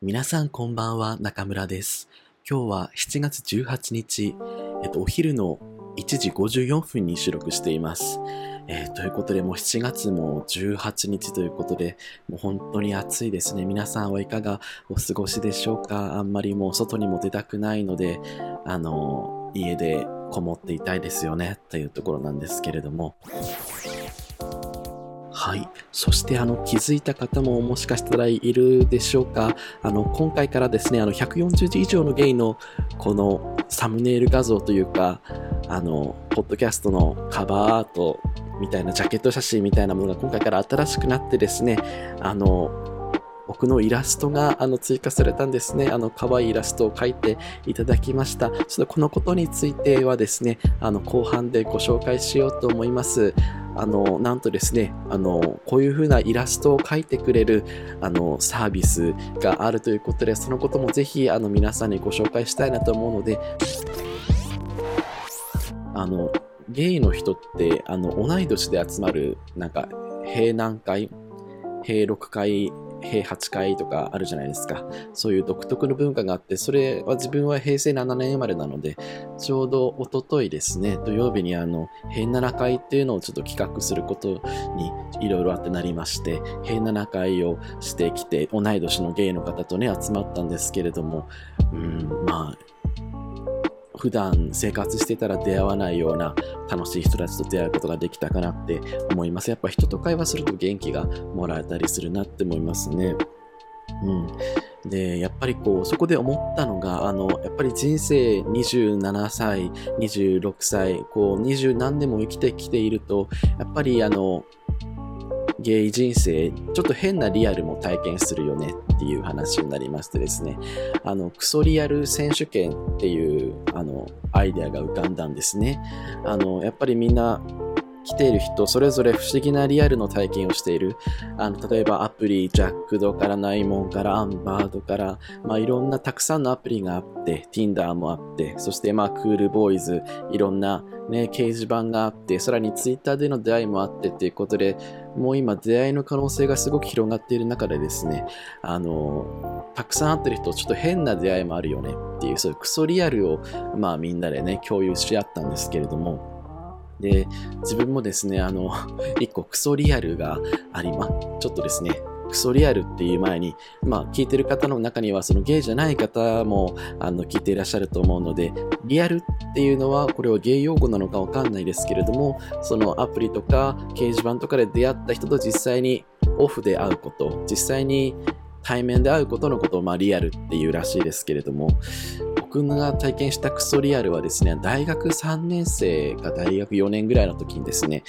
皆さんこんばんは、中村です。今日は7月18日、えっと、お昼の1時54分に収録しています。えーということで、もう7月も18日ということで、もう本当に暑いですね。皆さんはいかがお過ごしでしょうか？あんまりもう外にも出たくないので、あの、家でこもっていたいですよね、というところなんですけれども。はい。そして、あの、気づいた方ももしかしたらいるでしょうか。あの、今回からですね、あの、140字以上のゲイの、このサムネイル画像というか、あの、ポッドキャストのカバーアートみたいな、ジャケット写真みたいなものが今回から新しくなってですね、あの、僕のイラストがあの追加されたんですね。あの可愛いイラストを描いていただきました。ちょっとこのことについてはですね、あの後半でご紹介しようと思います。あの、なんとですね、あの、こういう風なイラストを描いてくれる、あの、サービスがあるということで、そのこともぜひ、あの、皆さんにご紹介したいなと思うので、あの、ゲイの人って、あの、同い年で集まる、なんか、平何会、平6会、平8回とかあるじゃないですか。そういう独特の文化があって、それは自分は平成7年生まれなので、ちょうどおとといですね、土曜日にあの、平7回っていうのをちょっと企画することにいろいろあってなりまして、平7回をしてきて、同い年のゲイの方とね、集まったんですけれども、うん、まあ、普段生活してたら出会わないような楽しい人たちと出会うことができたかなって思います。やっぱ人と会話すると元気がもらえたりするなって思いますね。うん。で、やっぱりこう、そこで思ったのが、あの、やっぱり人生27歳、26歳、こう、20何年も生きてきていると、やっぱりあの、ゲイ人生、ちょっと変なリアルも体験するよねっていう話になりましてですね、あの、クソリアル選手権っていう、あの、アイデアが浮かんだんですね。あの、やっぱりみんな、来ている人、それぞれ不思議なリアルの体験をしている。あの、例えばアプリ、ジャックドからナイモンからアンバードから、まあいろんなたくさんのアプリがあって、Tinder もあって、そしてまあクールボーイズ、いろんなね、掲示板があって、さらに Twitter での出会いもあってっていうことで、もう今出会いの可能性がすごく広がっている中でですね、あの、たくさん会ってる人、ちょっと変な出会いもあるよねっていう、そういうクソリアルを、まあみんなでね、共有し合ったんですけれども、で、自分もですね、あの、一個クソリアルがありま、ちょっとですね、クソリアルっていう前に、まあ聞いてる方の中にはそのゲイじゃない方もあの聞いていらっしゃると思うので、リアルっていうのはこれはゲイ用語なのかわかんないですけれども、そのアプリとか掲示板とかで出会った人と実際にオフで会うこと、実際に対面で会うことのことをまあリアルっていうらしいですけれども、僕が体験したクソリアルはですね、大学3年生か大学4年ぐらいの時にですね、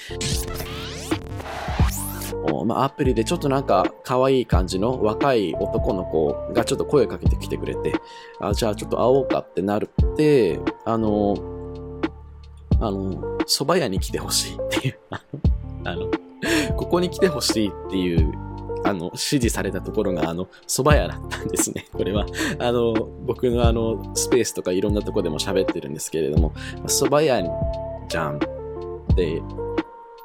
まあ、アプリでちょっとなんか可愛い感じの若い男の子がちょっと声かけてきてくれて、あじゃあちょっと会おうかってなるって、あの、あの、蕎麦屋に来てほしいっていう、あの、ここに来てほしいっていう、あの、指示されたところが、あの、蕎麦屋だったんですね。これは、あの、僕のあの、スペースとかいろんなとこでも喋ってるんですけれども、蕎麦屋じゃんって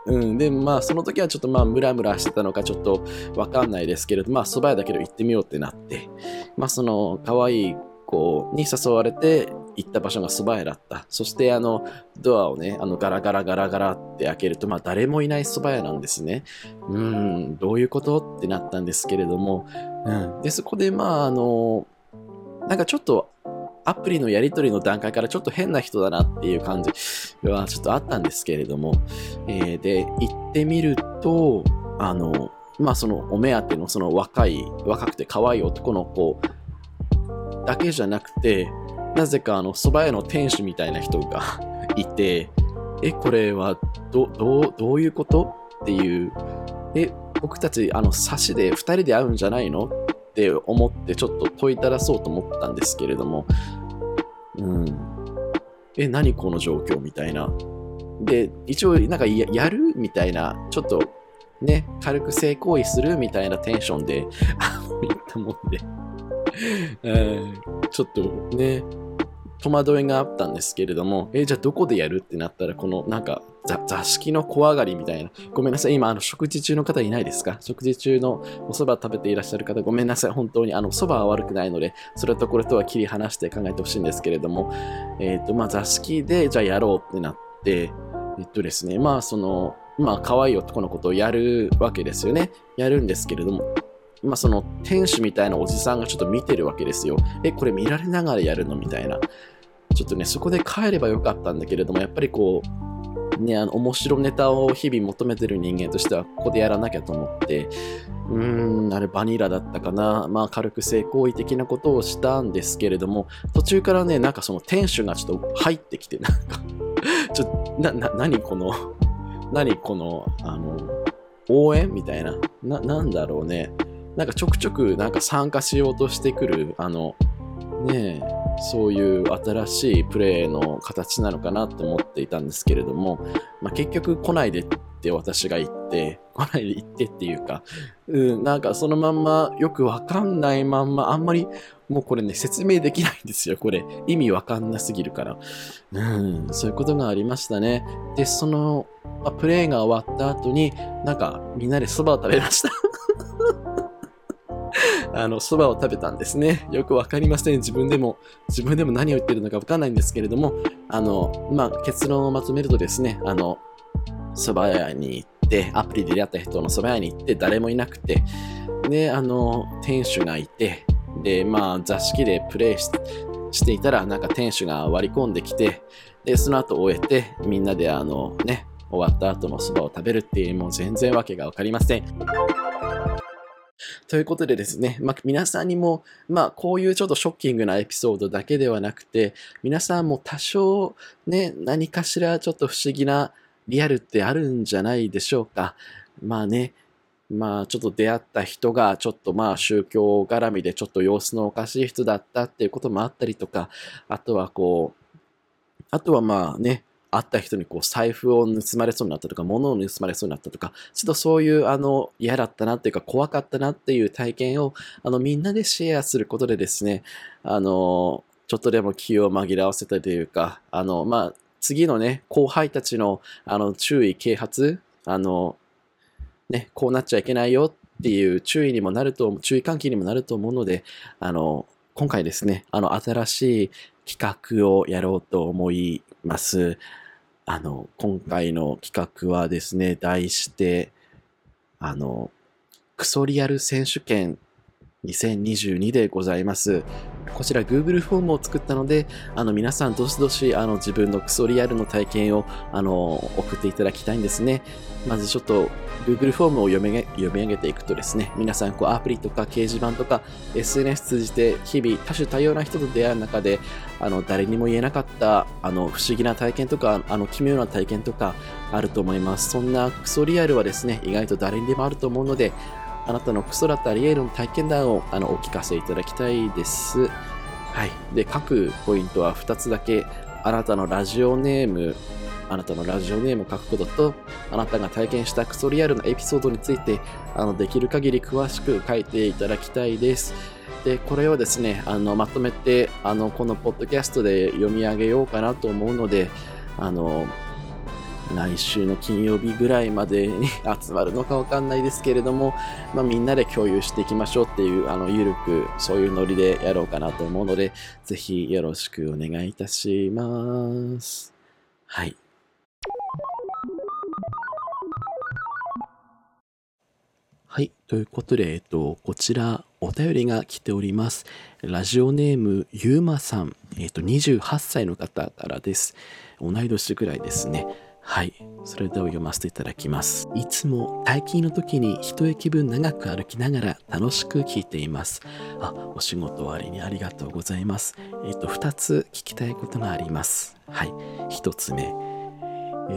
うん、で、まあ、その時はちょっとまあ、ムラムラしてたのかちょっとわかんないですけれど、まあ、蕎麦屋だけど行ってみようってなって、まあ、その、可愛い子に誘われて行った場所が蕎麦屋だった。そして、あの、ドアをね、あの、ガラガラガラガラって開けると、まあ、誰もいない蕎麦屋なんですね。うん、どういうこと？ってなったんですけれども、うん。で、そこで、まあ、あの、なんかちょっと、アプリのやり取りの段階からちょっと変な人だなっていう感じはちょっとあったんですけれども、えーで、行ってみると、あの、まあそのお目当てのその若い、若くて可愛い男の子だけじゃなくて、なぜかあの蕎麦屋の店主みたいな人が いて、え、これはど、どう、どういうこと？っていう、え、僕たちあの差しで2人で会うんじゃないの？って思ってちょっと問いただそうと思ったんですけれども、うん。え、何この状況みたいな。で、一応、なんかやるみたいな、ちょっと、ね、軽く性行為するみたいなテンションで、言ったもんで、うん。ちょっとね、戸惑いがあったんですけれども、えじゃあどこでやるってなったら、このなんか座敷の小上がりみたいな。ごめんなさい。今、あの、食事中の方いないですか？食事中のお蕎麦食べていらっしゃる方、ごめんなさい。本当に、あの、蕎麦は悪くないので、それとこれとは切り離して考えてほしいんですけれども、えっ、ー、と、まあ、座敷で、じゃあやろうってなって、えっとですね、まあ、その、まあ、可愛い男のことをやるわけですよね。やるんですけれども、まあ、その店主みたいなおじさんがちょっと見てるわけですよ。え、これ見られながらやるの？みたいな。ちょっとね、そこで帰ればよかったんだけれども、やっぱりこう、ね、あの、面白ネタを日々求めてる人間としては、ここでやらなきゃと思って、うーん、あれバニラだったかな。まあ、軽く性行為的なことをしたんですけれども、途中からね、なんかその店主がちょっと入ってきて、なんかちょっと、な、な、何この何この、あの、応援みたいな。な、なんだろうね。なんかちょくちょくなんか参加しようとしてくる、あの、ねそういう新しいプレーの形なのかなと思っていたんですけれども、まあ、結局来ないでって私が言って、来ないで行ってっていうか、うん、なんかそのまんまよくわかんないまんま、あんまりもうこれね、説明できないんですよ、これ。意味わかんなすぎるから。うん、そういうことがありましたね。で、その、まあ、プレイが終わった後に、なんかみんなで蕎麦を食べました。あの、蕎麦を食べたんですね。よくわかりません。自分でも、自分でも何を言ってるのかわかんないんですけれども、あの、まあ、結論をまとめるとですね、あの、蕎麦屋に行って、アプリで出会った人の蕎麦屋に行って、誰もいなくて、で、あの、店主がいて、で、まあ、座敷でプレイしていたら、なんか店主が割り込んできて、で、その後終えて、みんなであのね、終わった後の蕎麦を食べるっていう、もう全然わけがわかりません。ということでですね、まあ、皆さんにも、まあ、こういうちょっとショッキングなエピソードだけではなくて、皆さんも多少ね、何かしらちょっと不思議なリアルってあるんじゃないでしょうか。まあね、まあちょっと出会った人がちょっとまあ宗教絡みでちょっと様子のおかしい人だったっていうこともあったりとか、あとはこう、あとはまあね、会った人にこう財布を盗まれそうになったとか、物を盗まれそうになったとか、ちょっとそういうあの嫌だったなっていうか怖かったなっていう体験をあのみんなでシェアすることでですね、あの、ちょっとでも気を紛らわせたというか、あの、まあ、次のね、後輩たちのあの注意、啓発、あの、ね、こうなっちゃいけないよっていう注意にもなると、注意喚起にもなると思うので、あの、今回ですね、あの、新しい企画をやろうと思います。あの、今回の企画はですね、題して、あの、クソリアル選手権2022でございます。こちら Google フォームを作ったので、あの皆さんどしどしあの自分のクソリアルの体験をあの送っていただきたいんですね。まずちょっと Google フォームを読み読み上げていくとですね、皆さんこうアプリとか掲示板とか SNS 通じて日々多種多様な人と出会う中で、あの誰にも言えなかったあの不思議な体験とか、あの奇妙な体験とかあると思います。そんなクソリアルはですね、意外と誰にでもあると思うので、あなたのクソだったりエールの体験談をあのお聞かせいただきたいです。はい。で、各ポイントは2つだけ、あなたのラジオネーム、あなたのラジオネームを書くことと、あなたが体験したクソリアルなエピソードについて、あのできる限り詳しく書いていただきたいです。で、これをですね、あのまとめて、あのこのポッドキャストで読み上げようかなと思うので、あの来週の金曜日ぐらいまでに 集まるのかわかんないですけれども、まあ、みんなで共有していきましょうっていう、あの、ゆるく、そういうノリでやろうかなと思うので、ぜひよろしくお願いいたします。はい。はい。ということで、えっと、こちら、お便りが来ております。ラジオネーム、ゆうまさん、えっと、28歳の方からです。同い年ぐらいですね。はい。それでは読ませていただきます。いつも退勤の時に一駅分長く歩きながら楽しく聞いています。あ、お仕事終わりにありがとうございます。えっ、ー、と、二つ聞きたいことがあります。はい。一つ目。えっ、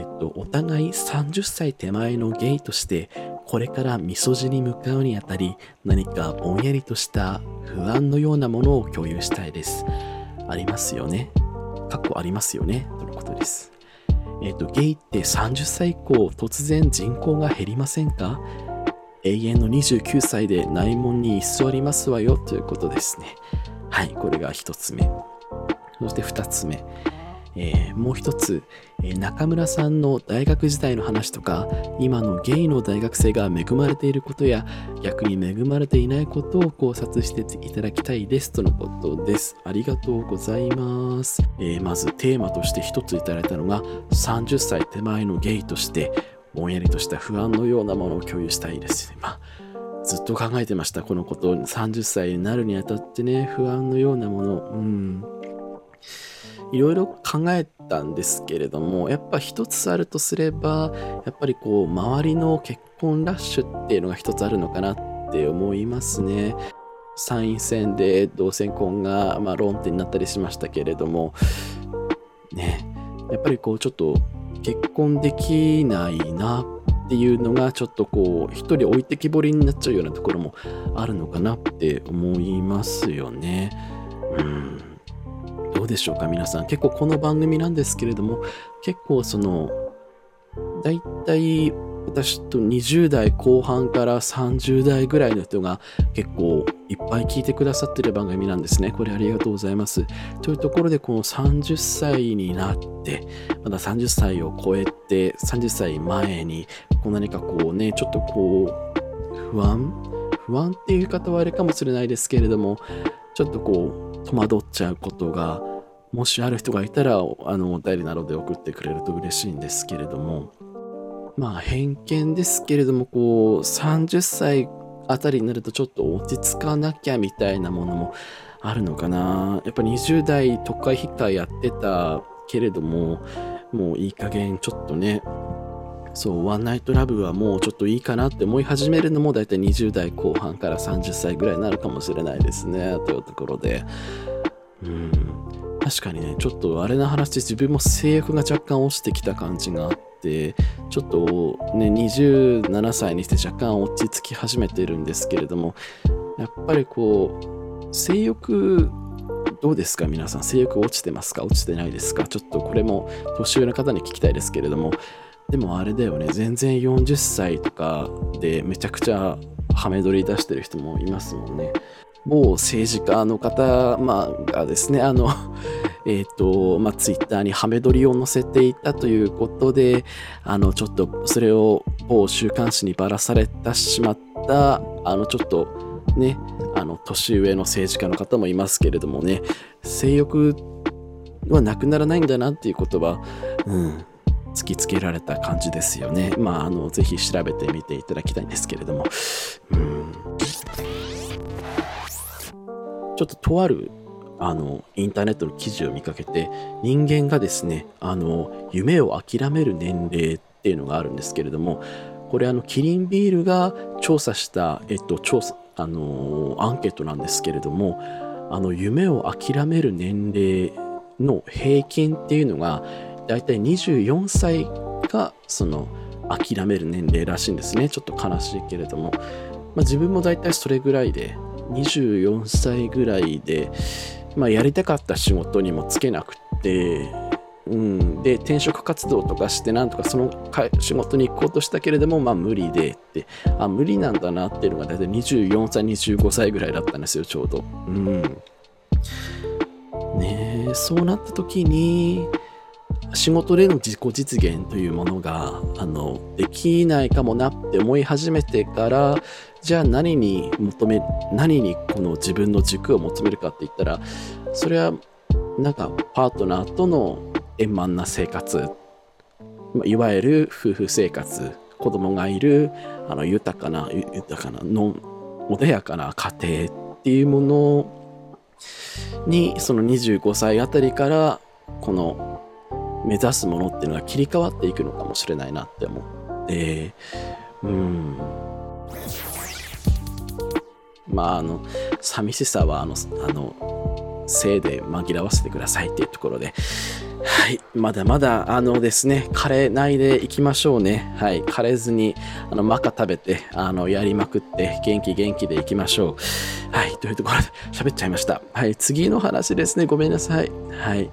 ー、と、お互い30歳手前のゲイとして、これからみそじに向かうにあたり、何かぼんやりとした不安のようなものを共有したいです。ありますよね。過去ありますよね。とのことです。えっ、と、ゲイって30歳以降突然人口が減りませんか？永遠の29歳で内門に居座りますわよということですね。はい、これが1つ目。そして2つ目、えー、もう一つ、えー、中村さんの大学時代の話とか今のゲイの大学生が恵まれていることや逆に恵まれていないことを考察していただきたいですとのことです。ありがとうございます、えー、まずテーマとして一ついただいたのが30歳手前のゲイとしてぼんやりとした不安のようなものを共有したいです、まあずっと考えてましたこのこと。30歳になるにあたってね不安のようなもの。うん。いろいろ考えたんですけれどもやっぱ一つあるとすればやっぱりこう周りの結婚ラッシュっていうのが一つあるのかなって思いますね。参院選で同性婚が、まあ、論点になったりしましたけれどもねやっぱりこうちょっと結婚できないなっていうのがちょっとこう一人置いてきぼりになっちゃうようなところもあるのかなって思いますよね。うんどうでしょうか皆さん結構この番組なんですけれども結構その大体私と20代後半から30代ぐらいの人が結構いっぱい聞いてくださってる番組なんですね。これありがとうございます。というところでこの30歳になってまだ30歳を超えて30歳前にこう何かこうねちょっとこう不安？不安っていう方はあれかもしれないですけれどもちょっとこう戸惑っちゃうことがもしある人がいたらあのお便りなどで送ってくれると嬉しいんですけれどもまあ偏見ですけれどもこう30歳あたりになるとちょっと落ち着かなきゃみたいなものもあるのかな。やっぱ20代都会引っかやってたけれどももういい加減ちょっとねそうワンナイトラブはもうちょっといいかなって思い始めるのも大体20代後半から30歳ぐらいになるかもしれないですね。というところで。うん。確かにねちょっとあれな話自分も性欲が若干落ちてきた感じがあってちょっとね27歳にして若干落ち着き始めてるんですけれどもやっぱりこう性欲どうですか？皆さん性欲落ちてますか？落ちてないですか？ちょっとこれも年上の方に聞きたいですけれどもでもあれだよね。全然40歳とかでめちゃくちゃハメ撮り出してる人もいますもんね。某政治家の方、まあ、がですね、あの、えっ、と、まあ、ツイッターにハメ撮りを載せていたということで、あの、ちょっとそれを某週刊誌にばらされてしまった、あの、ちょっとね、あの、年上の政治家の方もいますけれどもね、性欲はなくならないんだなっていうことは、うん、突きつけられた感じですよね。まあ、あの、ぜひ調べてみていただきたいんですけれども。うん、ちょっととある、あの、インターネットの記事を見かけて、人間がですね、あの、夢を諦める年齢っていうのがあるんですけれども、これあの、キリンビールが調査した、えっと、調査、あの、アンケートなんですけれども、あの、夢を諦める年齢の平均っていうのが、大体24歳がその諦める年齢らしいんですね。ちょっと悲しいけれども、まあ、自分も大体それぐらいで24歳ぐらいで、まあ、やりたかった仕事にもつけなくてうん、で転職活動とかしてなんとかその仕事に行こうとしたけれどもまあ無理でって。あ無理なんだなっていうのが大体24歳25歳ぐらいだったんですよちょうど。うん。ねえそうなった時に仕事での自己実現というものがあのできないかもなって思い始めてからじゃあ何に求め何にこの自分の軸を求めるかって言ったらそれはなんかパートナーとの円満な生活。いわゆる夫婦生活。子供がいるあの豊かな豊かなの穏やかな家庭っていうものにその25歳あたりからこの目指すものっていうのが切り替わっていくのかもしれないなって思ってうんまああの寂しさはあのあの性で紛らわせてくださいっていうところではい。まだまだ、あのですね、枯れないでいきましょうね。はい。枯れずに、あの、マカ食べて、あの、やりまくって、元気元気でいきましょう。はい。というところで、喋っちゃいました。はい。次の話ですね。ごめんなさい。はい。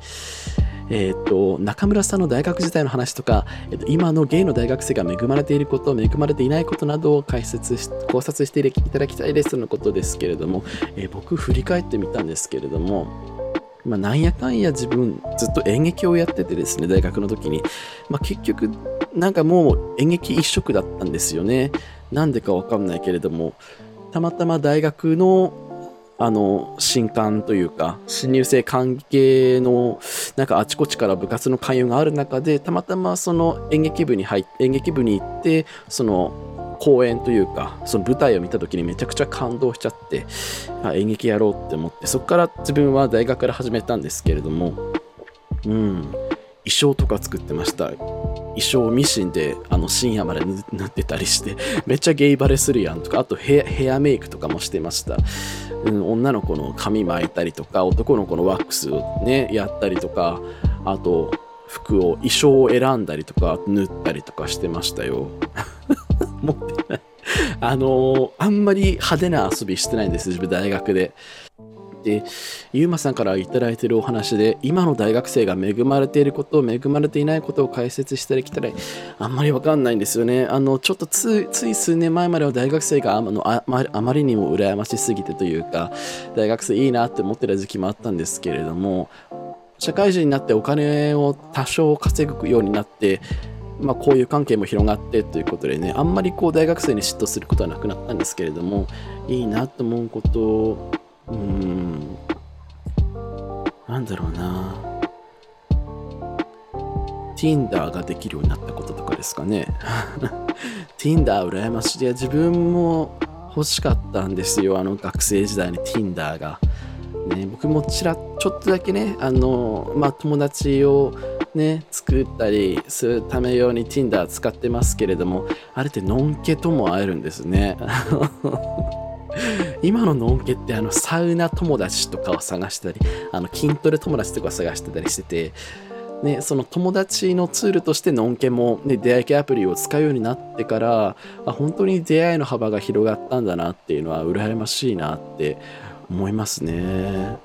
えー、っと、中村さんの大学時代の話とか、えー、っと、今のゲイの大学生が恵まれていること、恵まれていないことなどを解説し、考察していただきたいですとのことですけれども、えー、僕振り返ってみたんですけれども、まあ、なんやかんや自分ずっと演劇をやっててですね、大学の時に。まあ、結局、なんかもう演劇一色だったんですよね。なんでかわかんないけれども、たまたま大学のあの、新刊というか、新入生関係の、なんかあちこちから部活の勧誘がある中で、たまたまその演劇部に入って、演劇部に行って、その公演というか、その舞台を見た時にめちゃくちゃ感動しちゃって、あ演劇やろうって思って、そこから自分は大学から始めたんですけれども、うん、衣装とか作ってました。衣装ミシンであの深夜まで縫ってたりして、めっちゃゲイバレするやんとか、あとヘアメイクとかもしてました。うん、女の子の髪巻いたりとか、男の子のワックスをね、やったりとか、あと、服を、衣装を選んだりとか、縫ったりとかしてましたよ。持ってない。あのー、あんまり派手な遊びしてないんです、自分大学で。で、ゆうまさんから頂いてるお話で、今の大学生が恵まれていること、恵まれていないことを解説してきたら、あんまりわかんないんですよね。あの、ちょっとつつい数年前までは大学生があのああまりにも羨ましすぎてというか、大学生いいなって思ってた時期もあったんですけれども、社会人になってお金を多少稼ぐようになって、まあ、こういう関係も広がってということでね、あんまりこう大学生に嫉妬することはなくなったんですけれども、いいなと思うことうーん、なんだろうな。Tinder ができるようになったこととかですかね。Tinder 羨ましい。いや、自分も欲しかったんですよ。あの学生時代に Tinder が。ね、僕もちらちょっとだけね、あの、まあ、友達をね、作ったりするため用に Tinder 使ってますけれども、あれってのんけとも会えるんですね。今ののんけってあのサウナ友達とかを探したり、あの筋トレ友達とかを探してたりしてて、ね、その友達のツールとしてのんけも、ね、出会い系アプリを使うようになってからあ本当に出会いの幅が広がったんだなっていうのは羨ましいなって思いますね。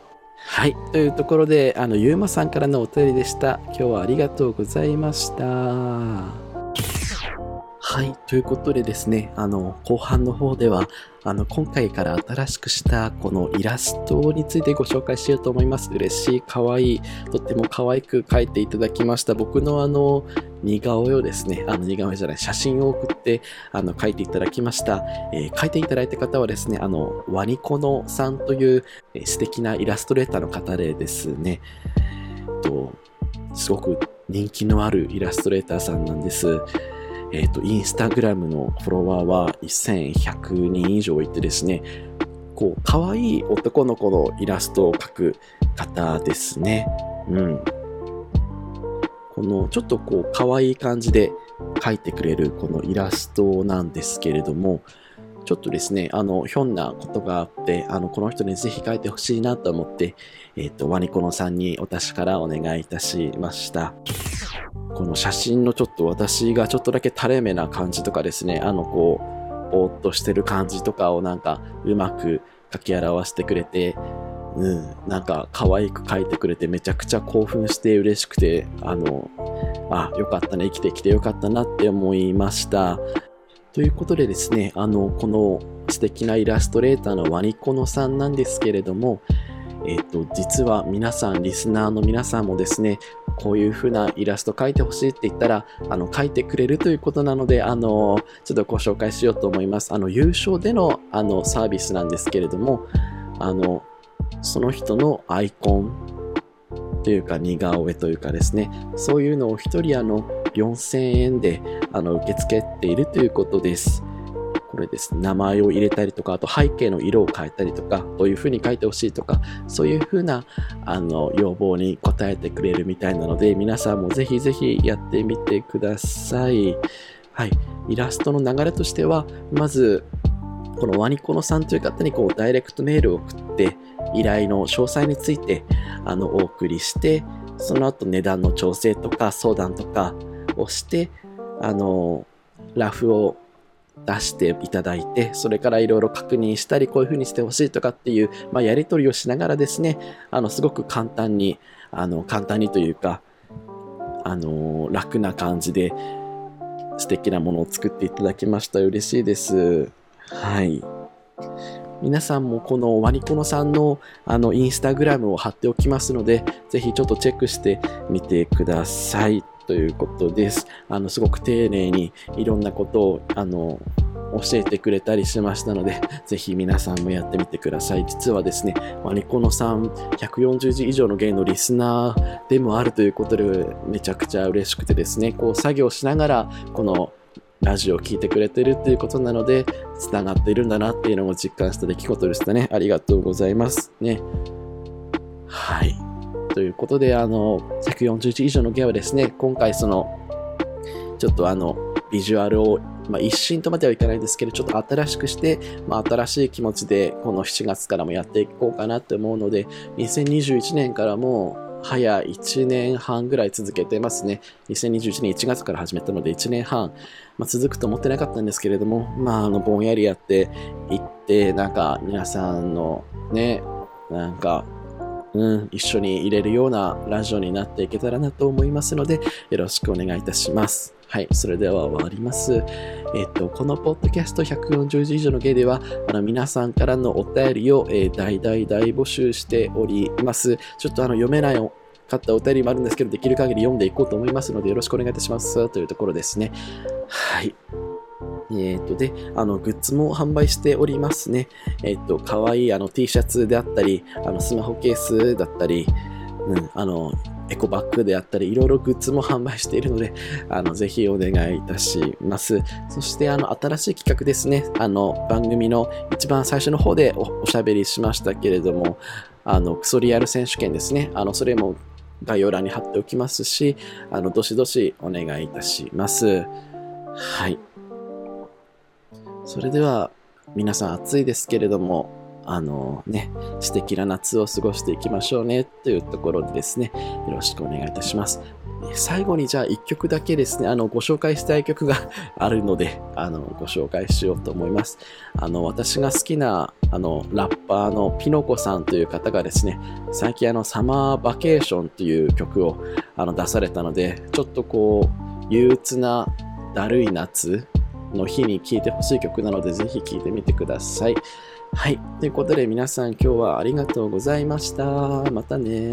はい。というところで、あの、ゆうまさんからのお便りでした。今日はありがとうございました。はい。ということでですね、あの、後半の方では、あの、今回から新しくしたこのイラストについてご紹介しようと思います。嬉しい、可愛い、とっても可愛く描いていただきました。僕のあの、似顔絵をですね、あの、似顔絵じゃない、写真を送って、あの、描いていただきました。えー、描いていただいた方はですね、あの、ワニコノさんという、えー、素敵なイラストレーターの方でですね、えっと、すごく人気のあるイラストレーターさんなんです。えっ、ー、と、インスタグラムのフォロワーは1100人以上いてですね、こう、可愛い男の子のイラストを描く方ですね。うん。この、ちょっとこう、可愛い感じで描いてくれるこのイラストなんですけれども、ちょっとですね、あの、ひょんなことがあって、あの、この人にぜひ書いてほしいなと思って、えっ、ー、と、ワニコノさんにお達しからお願いいたしました。この写真のちょっと私がちょっとだけ垂れ目な感じとかですね、あの、こう、ぼーっとしてる感じとかをなんか、うまく書き表してくれて、うん、なんか可愛く書いてくれてめちゃくちゃ興奮して嬉しくて、あの、あ、よかったね、生きてきてよかったなって思いました。ということでですね、あの、この素敵なイラストレーターのワニコノさんなんですけれども、えっ、と、実は皆さん、リスナーの皆さんもですね、こういう風なイラスト描いてほしいって言ったら、あの、描いてくれるということなので、あの、ちょっとご紹介しようと思います。あの、優勝での、あの、サービスなんですけれども、あの、その人のアイコンというか似顔絵というかですね、そういうのを一人あの4000円であの受け付けているということです。これです、名前を入れたりとか、あと背景の色を変えたりとか、どういう風に書いてほしいとか、そういう風なあの要望に応えてくれるみたいなので、皆さんもぜひぜひやってみてください。はい。イラストの流れとしては、まず、このワニコノさんという方にこうダイレクトメールを送って、依頼の詳細についてあのお送りして、その後値段の調整とか相談とかをして、あの、ラフを出していただいて、それからいろいろ確認したり、こういうふうにしてほしいとかっていう、まあ、やり取りをしながらですね、あの、すごく簡単に、あの、簡単にというか、あの、楽な感じで素敵なものを作っていただきました。嬉しいです。はい。皆さんもこのワニコノさんのあのインスタグラムを貼っておきますので、ぜひちょっとチェックしてみてください。ということです。あの、すごく丁寧にいろんなことを、あの、教えてくれたりしましたので、ぜひ皆さんもやってみてください。実はですね、ワニコノさん、140字以上の芸のリスナーでもあるということで、めちゃくちゃ嬉しくてですね、こう作業しながら、このラジオを聴いてくれてるっていうことなので、つながっているんだなっていうのを実感した出来事でしたね。ありがとうございますね。はい。ということで、あの、140以上のゲーはですね、今回その、ちょっとあの、ビジュアルを、まあ、一新とまではいかないですけど、ちょっと新しくして、まあ、新しい気持ちで、この7月からもやっていこうかなって思うので、2021年からも、早1年半ぐらい続けてますね。2021年1月から始めたので1年半、まあ、続くと思ってなかったんですけれども、まあ、あの、ぼんやりやっていって、なんか皆さんのね、なんかうん、一緒に入れるようなラジオになっていけたらなと思いますので、よろしくお願いいたします。はい、それでは終わります。えっと、このポッドキャスト140字以上の芸では、あの皆さんからのお便りを、えー、大大大募集しております。ちょっとあの読めないかったお便りもあるんですけど、できる限り読んでいこうと思いますので、よろしくお願いいたしますというところですね。はい。えっ、と、で、あの、グッズも販売しておりますね。えっ、と、かわいいあの T シャツであったり、あの、スマホケースだったり、うん、あの、エコバッグであったり、いろいろグッズも販売しているので、あの、ぜひお願いいたします。そして、あの、新しい企画ですね。あの、番組の一番最初の方でおしゃべりしましたけれども、あの、クソリアル選手権ですね。あの、それも概要欄に貼っておきますし、あの、どしどしお願いいたします。はい。それでは皆さん暑いですけれども、あのね、素敵な夏を過ごしていきましょうねというところでですね、よろしくお願いいたします。最後にじゃあ一曲だけですね、あの、ご紹介したい曲が あるので、あの、ご紹介しようと思います。あの、私が好きな、あの、ラッパーのピノコさんという方がですね、最近あの、サマーバケーションという曲をあの出されたので、ちょっとこう、憂鬱なだるい夏の日に聴いてほしい曲なので、ぜひ聴いてみてください。はい。ということで皆さん今日はありがとうございました。またね